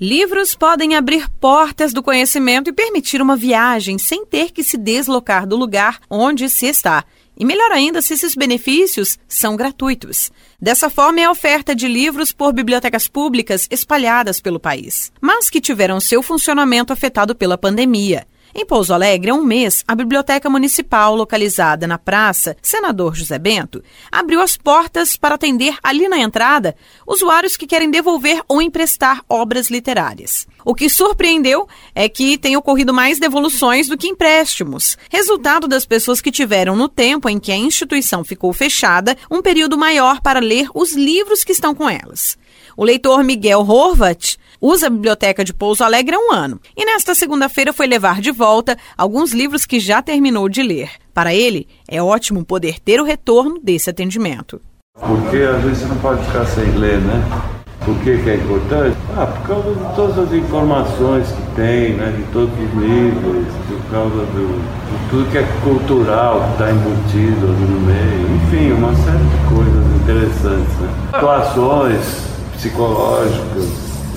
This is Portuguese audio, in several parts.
Livros podem abrir portas do conhecimento e permitir uma viagem sem ter que se deslocar do lugar onde se está. E melhor ainda se esses benefícios são gratuitos. Dessa forma, é a oferta de livros por bibliotecas públicas espalhadas pelo país, mas que tiveram seu funcionamento afetado pela pandemia. Em Pouso Alegre, há um mês, a Biblioteca Municipal, localizada na Praça Senador José Bento, abriu as portas para atender ali na entrada usuários que querem devolver ou emprestar obras literárias. O que surpreendeu é que tem ocorrido mais devoluções do que empréstimos, resultado das pessoas que tiveram, no tempo em que a instituição ficou fechada, um período maior para ler os livros que estão com elas. O leitor Miguel Horvat usa a biblioteca de Pouso Alegre há um ano e nesta segunda-feira foi levar de volta alguns livros que já terminou de ler. Para ele, é ótimo poder ter o retorno desse atendimento. Porque vezes você não pode ficar sem ler, né? Por que, que é importante? Ah, por causa de todas as informações que tem, né? De todos os livros, por causa do, de tudo que é cultural que está embutido ali no meio. Enfim, uma série de coisas interessantes, né? Atuações psicológicas,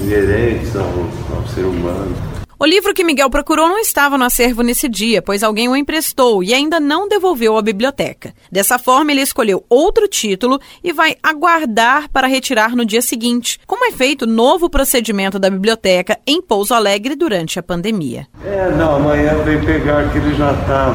inerentes ao, ao ser humano. O livro que Miguel procurou não estava no acervo nesse dia, pois alguém o emprestou e ainda não devolveu à biblioteca. Dessa forma, ele escolheu outro título e vai aguardar para retirar no dia seguinte, como é feito o novo procedimento da biblioteca em Pouso Alegre durante a pandemia. É, não, amanhã vem pegar que ele já está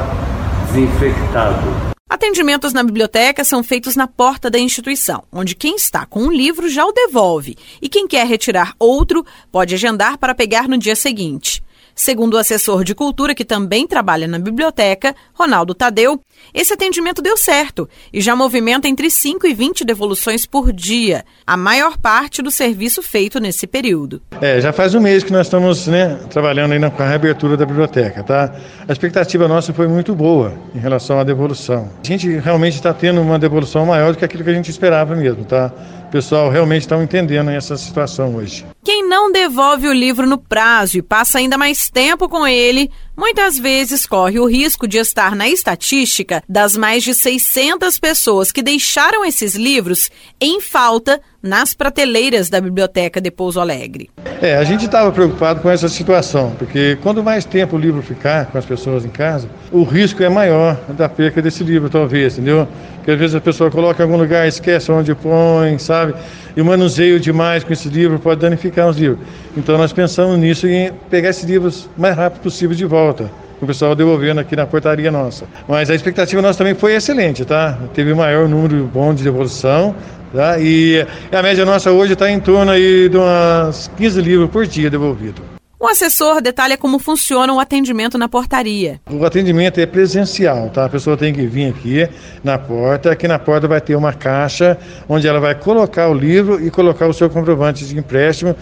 desinfectado. Atendimentos na biblioteca são feitos na porta da instituição, onde quem está com um livro já o devolve e quem quer retirar outro pode agendar para pegar no dia seguinte. Segundo o assessor de cultura, que também trabalha na biblioteca, Ronaldo Tadeu, esse atendimento deu certo e já movimenta entre 5 e 20 devoluções por dia, a maior parte do serviço feito nesse período. É, já faz um mês que nós estamos né, trabalhando ainda com a reabertura da biblioteca, tá? A expectativa nossa foi muito boa em relação à devolução. A gente realmente está tendo uma devolução maior do que aquilo que a gente esperava mesmo, tá? O pessoal realmente está entendendo essa situação hoje. Quem não devolve o livro no prazo e passa ainda mais tempo com ele, muitas vezes corre o risco de estar na estatística das mais de 600 pessoas que deixaram esses livros em falta nas prateleiras da biblioteca de Pouso Alegre. É, a gente estava preocupado com essa situação, porque quando mais tempo o livro ficar com as pessoas em casa, o risco é maior da perca desse livro, talvez, entendeu? Porque às vezes a pessoa coloca em algum lugar, esquece onde põe, sabe? E o manuseio demais com esse livro pode danificar os livros. Então nós pensamos nisso em pegar esses livros o mais rápido possível de volta o pessoal devolvendo aqui na portaria nossa. Mas a expectativa nossa também foi excelente, tá? Teve maior número bom de devolução, Tá? E a média nossa hoje está em torno aí de umas 15 livros por dia devolvido. O assessor detalha como funciona o atendimento na portaria. O atendimento é presencial, tá? A pessoa tem que vir aqui na porta, aqui na porta vai ter uma caixa onde ela vai colocar o livro e colocar o seu comprovante de empréstimo,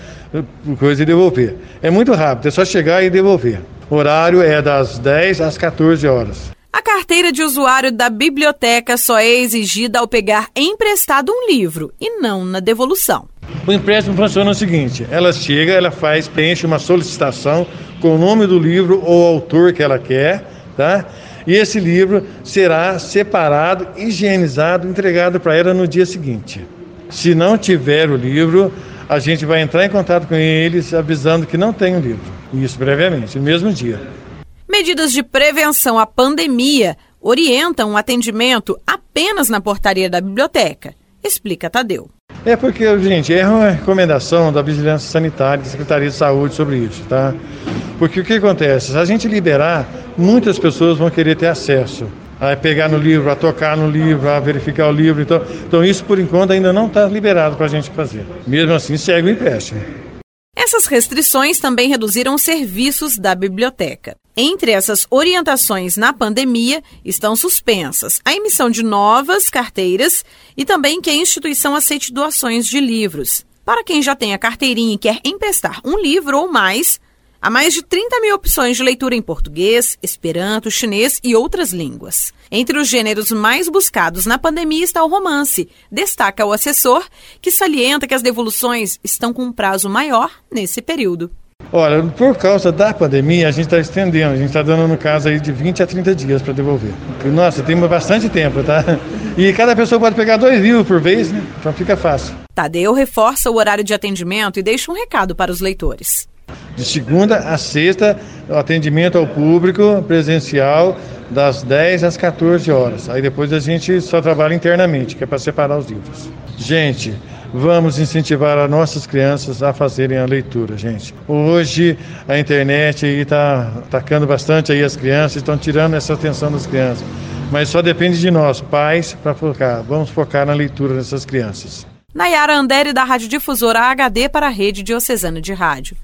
coisa e devolver. É muito rápido, é só chegar e devolver. O horário é das 10 às 14 horas. A carteira de usuário da biblioteca só é exigida ao pegar emprestado um livro e não na devolução. O empréstimo funciona o seguinte: ela chega, ela faz, preenche uma solicitação com o nome do livro ou autor que ela quer, tá? E esse livro será separado, higienizado, entregado para ela no dia seguinte. Se não tiver o livro, a gente vai entrar em contato com eles avisando que não tem o livro. Isso brevemente, no mesmo dia. Medidas de prevenção à pandemia orientam o atendimento apenas na portaria da biblioteca, explica Tadeu. É porque, gente, é uma recomendação da Vigilância Sanitária da Secretaria de Saúde sobre isso, tá? Porque o que acontece? Se a gente liberar, muitas pessoas vão querer ter acesso a pegar no livro, a tocar no livro, a verificar o livro. Então, então isso, por enquanto, ainda não está liberado para a gente fazer. Mesmo assim, segue o empréstimo. Essas restrições também reduziram os serviços da biblioteca. Entre essas orientações na pandemia estão suspensas a emissão de novas carteiras e também que a instituição aceite doações de livros. Para quem já tem a carteirinha e quer emprestar um livro ou mais, Há mais de 30 mil opções de leitura em português, esperanto, chinês e outras línguas. Entre os gêneros mais buscados na pandemia está o romance, destaca o assessor, que salienta que as devoluções estão com um prazo maior nesse período. Olha, por causa da pandemia, a gente está estendendo, a gente está dando no caso aí de 20 a 30 dias para devolver. Nossa, tem bastante tempo, tá? E cada pessoa pode pegar dois livros por vez, né? Então fica fácil. Tadeu reforça o horário de atendimento e deixa um recado para os leitores. De segunda a sexta, atendimento ao público presencial das 10 às 14 horas. Aí depois a gente só trabalha internamente, que é para separar os livros. Gente, vamos incentivar as nossas crianças a fazerem a leitura, gente. Hoje a internet está atacando bastante aí as crianças, estão tirando essa atenção das crianças. Mas só depende de nós, pais, para focar. Vamos focar na leitura dessas crianças. Nayara Andere, da Rádio Difusora HD para a Rede Diocesana de Rádio.